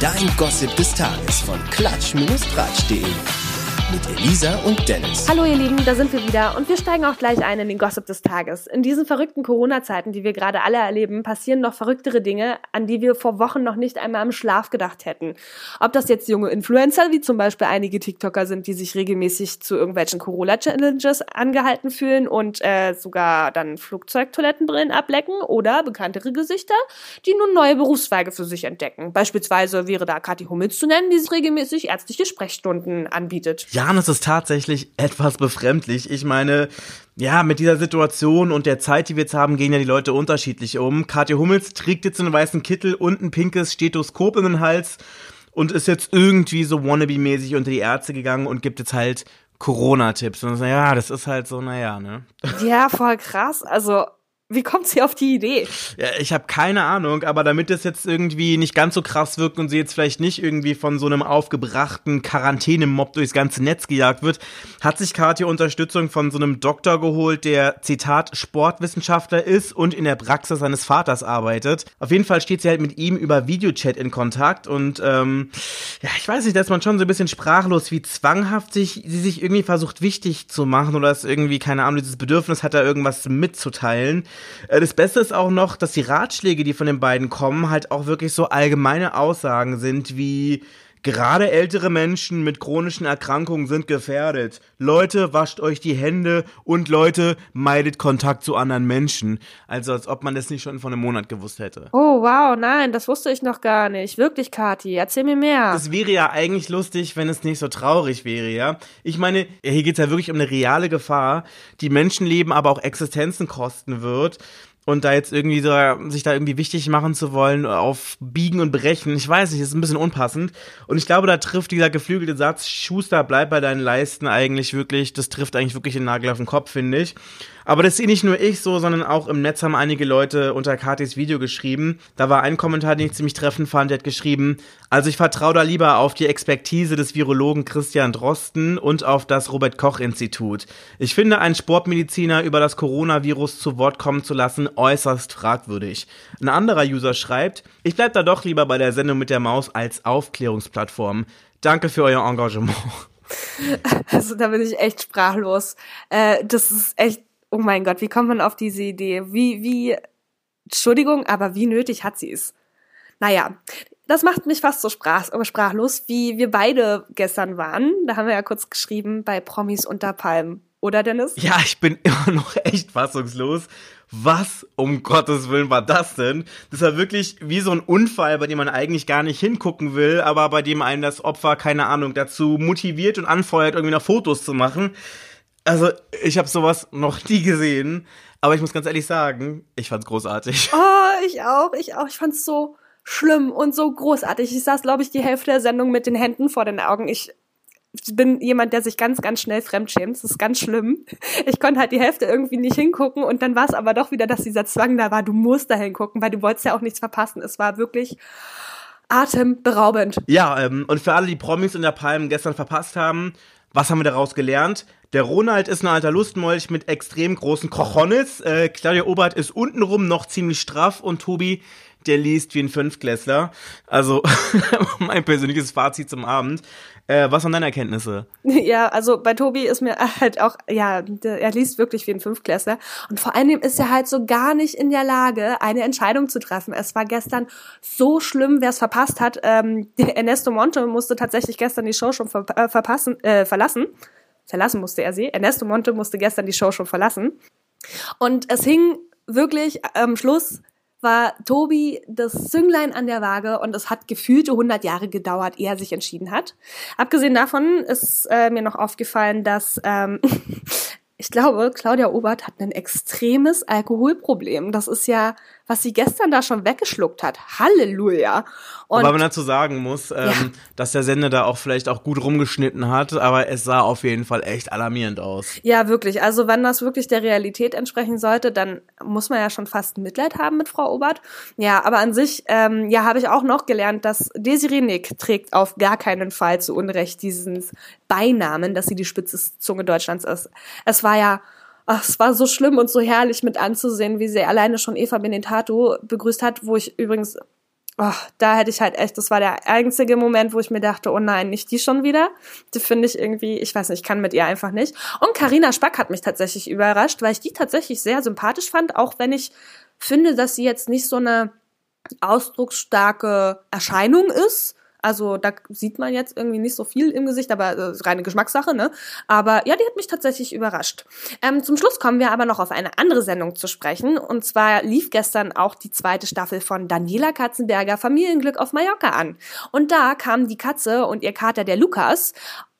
Dein Gossip des Tages von klatsch-tratsch.de mit Elisa und Dennis. Hallo ihr Lieben, da sind wir wieder und wir steigen auch gleich ein in den Gossip des Tages. In diesen verrückten Corona-Zeiten, die wir gerade alle erleben, passieren noch verrücktere Dinge, an die wir vor Wochen noch nicht einmal im Schlaf gedacht hätten. Ob das jetzt junge Influencer, wie zum Beispiel einige TikToker sind, die sich regelmäßig zu irgendwelchen Corona-Challenges angehalten fühlen und äh, sogar dann Flugzeugtoilettenbrillen ablecken oder bekanntere Gesichter, die nun neue Berufszweige für sich entdecken. Beispielsweise wäre da Kathi Hummels zu nennen, die sich regelmäßig ärztliche Sprechstunden anbietet. Ja, Jan, es ist tatsächlich etwas befremdlich. Ich meine, ja, mit dieser Situation und der Zeit, die wir jetzt haben, gehen ja die Leute unterschiedlich um. Katja Hummels trägt jetzt einen weißen Kittel und ein pinkes Stethoskop in den Hals und ist jetzt irgendwie so wannabe-mäßig unter die Ärzte gegangen und gibt jetzt halt Corona-Tipps. Und ja, das ist halt so, naja, ne? Ja, voll krass. Also, wie kommt sie auf die Idee? Ja, ich habe keine Ahnung, aber damit es jetzt irgendwie nicht ganz so krass wirkt und sie jetzt vielleicht nicht irgendwie von so einem aufgebrachten Quarantänemob durchs ganze Netz gejagt wird, hat sich Katja Unterstützung von so einem Doktor geholt, der Zitat Sportwissenschaftler ist und in der Praxis seines Vaters arbeitet. Auf jeden Fall steht sie halt mit ihm über Videochat in Kontakt und ähm, ja, ich weiß nicht, da ist man schon so ein bisschen sprachlos, wie zwanghaft sich, sie sich irgendwie versucht wichtig zu machen oder es irgendwie, keine Ahnung, dieses Bedürfnis hat, da irgendwas mitzuteilen. Äh, das Beste ist auch noch, dass die Ratschläge, die von den beiden kommen, halt auch wirklich so allgemeine Aussagen sind wie Gerade ältere Menschen mit chronischen Erkrankungen sind gefährdet. Leute, wascht euch die Hände und Leute, meidet Kontakt zu anderen Menschen. Also als ob man das nicht schon vor einem Monat gewusst hätte. Oh, wow, nein, das wusste ich noch gar nicht. Wirklich, Kati, erzähl mir mehr. Das wäre ja eigentlich lustig, wenn es nicht so traurig wäre, ja? Ich meine, hier geht's ja wirklich um eine reale Gefahr, die Menschenleben, aber auch Existenzen kosten wird und da jetzt irgendwie so, sich da irgendwie wichtig machen zu wollen auf Biegen und Brechen, ich weiß nicht, ist ein bisschen unpassend. Und ich glaube, da trifft dieser geflügelte Satz, Schuster, bleib bei deinen Leisten eigentlich wirklich, das trifft eigentlich wirklich den Nagel auf den Kopf, finde ich. Aber das sehe nicht nur ich so, sondern auch im Netz haben einige Leute unter Katis Video geschrieben. Da war ein Kommentar, den ich ziemlich treffend fand, der hat geschrieben, also ich vertraue da lieber auf die Expertise des Virologen Christian Drosten und auf das Robert Koch Institut. Ich finde, einen Sportmediziner über das Coronavirus zu Wort kommen zu lassen, äußerst fragwürdig. Ein anderer User schreibt, ich bleib da doch lieber bei der Sendung mit der Maus als Aufklärungsplattform. Danke für euer Engagement. Also da bin ich echt sprachlos. Äh, das ist echt oh mein Gott, wie kommt man auf diese Idee? Wie, wie, Entschuldigung, aber wie nötig hat sie es? Naja, das macht mich fast so sprach, sprachlos, wie wir beide gestern waren. Da haben wir ja kurz geschrieben bei Promis unter Palmen. Oder Dennis? Ja, ich bin immer noch echt fassungslos. Was um Gottes Willen war das denn? Das war wirklich wie so ein Unfall, bei dem man eigentlich gar nicht hingucken will, aber bei dem einen das Opfer, keine Ahnung, dazu motiviert und anfeuert, irgendwie noch Fotos zu machen. Also, ich habe sowas noch nie gesehen, aber ich muss ganz ehrlich sagen, ich fand's großartig. Oh, ich auch, ich auch. Ich fand's so schlimm und so großartig. Ich saß, glaube ich, die Hälfte der Sendung mit den Händen vor den Augen. Ich bin jemand, der sich ganz, ganz schnell fremdschämt. Das ist ganz schlimm. Ich konnte halt die Hälfte irgendwie nicht hingucken und dann war es aber doch wieder, dass dieser Zwang da war, du musst da hingucken, weil du wolltest ja auch nichts verpassen. Es war wirklich atemberaubend. Ja, ähm, und für alle, die Promis in der Palm gestern verpasst haben, was haben wir daraus gelernt? Der Ronald ist ein alter Lustmolch mit extrem großen Cojones. Äh, Claudia Obert ist untenrum noch ziemlich straff und Tobi, der liest wie ein Fünfklässler. Also mein persönliches Fazit zum Abend. Äh, was waren deine Erkenntnisse? Ja, also bei Tobi ist mir halt auch, ja, er liest wirklich wie ein Fünfklässler. Und vor allem ist er halt so gar nicht in der Lage, eine Entscheidung zu treffen. Es war gestern so schlimm, wer es verpasst hat. Ähm, Ernesto Monte musste tatsächlich gestern die Show schon ver äh, verpassen, äh, verlassen. Verlassen musste er sie. Ernesto Monte musste gestern die Show schon verlassen. Und es hing wirklich am Schluss war Tobi das Zünglein an der Waage und es hat gefühlte 100 Jahre gedauert, ehe er sich entschieden hat. Abgesehen davon ist äh, mir noch aufgefallen, dass ähm, ich glaube, Claudia Obert hat ein extremes Alkoholproblem. Das ist ja was sie gestern da schon weggeschluckt hat. Halleluja. Und Wobei man dazu sagen muss, ähm, ja. dass der Sender da auch vielleicht auch gut rumgeschnitten hat, aber es sah auf jeden Fall echt alarmierend aus. Ja, wirklich. Also wenn das wirklich der Realität entsprechen sollte, dann muss man ja schon fast Mitleid haben mit Frau Obert. Ja, aber an sich, ähm, ja, habe ich auch noch gelernt, dass Desiree Nick trägt auf gar keinen Fall zu Unrecht diesen Beinamen, dass sie die spitze Zunge Deutschlands ist. Es war ja ach, es war so schlimm und so herrlich mit anzusehen, wie sie alleine schon Eva Benetato begrüßt hat, wo ich übrigens oh, da hätte ich halt echt, das war der einzige Moment, wo ich mir dachte, oh nein, nicht die schon wieder. Die finde ich irgendwie, ich weiß nicht, ich kann mit ihr einfach nicht. Und Karina Spack hat mich tatsächlich überrascht, weil ich die tatsächlich sehr sympathisch fand, auch wenn ich finde, dass sie jetzt nicht so eine ausdrucksstarke Erscheinung ist. Also da sieht man jetzt irgendwie nicht so viel im Gesicht, aber äh, reine Geschmackssache, ne? Aber ja, die hat mich tatsächlich überrascht. Ähm, zum Schluss kommen wir aber noch auf eine andere Sendung zu sprechen. Und zwar lief gestern auch die zweite Staffel von Daniela Katzenberger Familienglück auf Mallorca an. Und da kam die Katze und ihr Kater der Lukas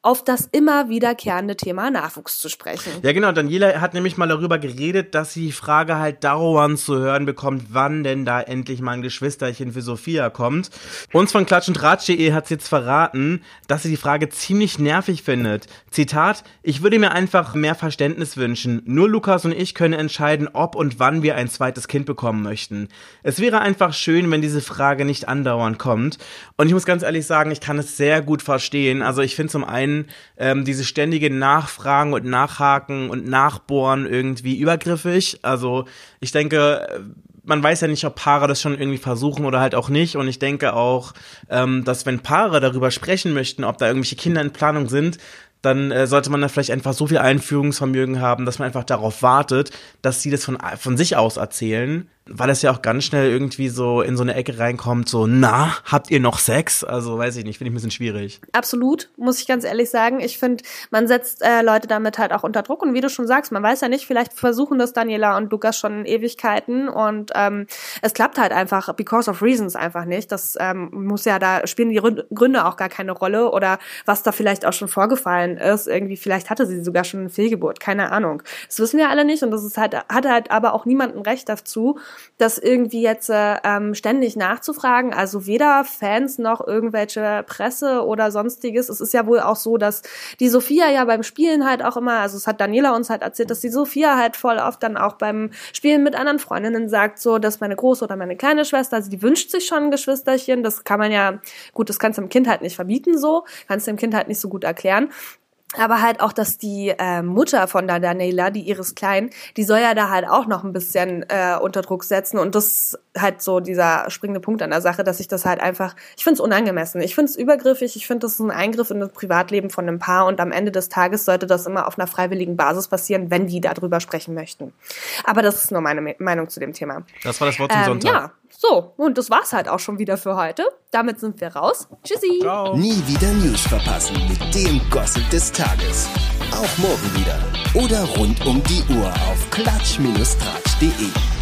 auf das immer wiederkehrende Thema Nachwuchs zu sprechen. Ja, genau. Daniela hat nämlich mal darüber geredet, dass sie die Frage halt dauernd zu hören bekommt, wann denn da endlich mal ein Geschwisterchen für Sophia kommt. Uns von Klatsch und Ratsch.de hat sie jetzt verraten, dass sie die Frage ziemlich nervig findet. Zitat, ich würde mir einfach mehr Verständnis wünschen. Nur Lukas und ich können entscheiden, ob und wann wir ein zweites Kind bekommen möchten. Es wäre einfach schön, wenn diese Frage nicht andauernd kommt. Und ich muss ganz ehrlich sagen, ich kann es sehr gut verstehen. Also ich finde zum einen einen ähm, diese ständige Nachfragen und Nachhaken und Nachbohren irgendwie übergriffig. Also ich denke, man weiß ja nicht, ob Paare das schon irgendwie versuchen oder halt auch nicht. Und ich denke auch, ähm, dass wenn Paare darüber sprechen möchten, ob da irgendwelche Kinder in Planung sind, dann äh, sollte man da vielleicht einfach so viel Einführungsvermögen haben, dass man einfach darauf wartet, dass sie das von, von sich aus erzählen weil es ja auch ganz schnell irgendwie so in so eine Ecke reinkommt, so, na, habt ihr noch Sex? Also weiß ich nicht, finde ich ein bisschen schwierig. Absolut, muss ich ganz ehrlich sagen. Ich finde, man setzt äh, Leute damit halt auch unter Druck und wie du schon sagst, man weiß ja nicht, vielleicht versuchen das Daniela und Lukas schon Ewigkeiten und ähm, es klappt halt einfach, because of reasons einfach nicht. Das ähm, muss ja, da spielen die Gründe auch gar keine Rolle oder was da vielleicht auch schon vorgefallen ist. Irgendwie, vielleicht hatte sie sogar schon eine Fehlgeburt, keine Ahnung. Das wissen wir alle nicht und das ist halt, hat halt aber auch niemanden Recht dazu das irgendwie jetzt äh, ähm, ständig nachzufragen. Also weder Fans noch irgendwelche Presse oder sonstiges. Es ist ja wohl auch so, dass die Sophia ja beim Spielen halt auch immer, also es hat Daniela uns halt erzählt, dass die Sophia halt voll oft dann auch beim Spielen mit anderen Freundinnen sagt, so, dass meine große oder meine kleine Schwester, also die wünscht sich schon ein Geschwisterchen. Das kann man ja, gut, das kannst du dem Kind halt nicht verbieten so, kannst du dem Kind halt nicht so gut erklären aber halt auch, dass die äh, Mutter von der Daniela, die ihres Kleinen, die soll ja da halt auch noch ein bisschen äh, unter Druck setzen und das halt so dieser springende Punkt an der Sache, dass ich das halt einfach, ich finde es unangemessen, ich finde es übergriffig, ich finde das ist ein Eingriff in das Privatleben von einem Paar und am Ende des Tages sollte das immer auf einer freiwilligen Basis passieren, wenn die darüber sprechen möchten. Aber das ist nur meine Meinung zu dem Thema. Das war das Wort zum ähm, Sonntag. Ja, so, und das war's halt auch schon wieder für heute. Damit sind wir raus. Tschüssi. Ciao. Nie wieder News verpassen mit dem Gossip des Tages. Auch morgen wieder. Oder rund um die Uhr auf klatsch-tratsch.de.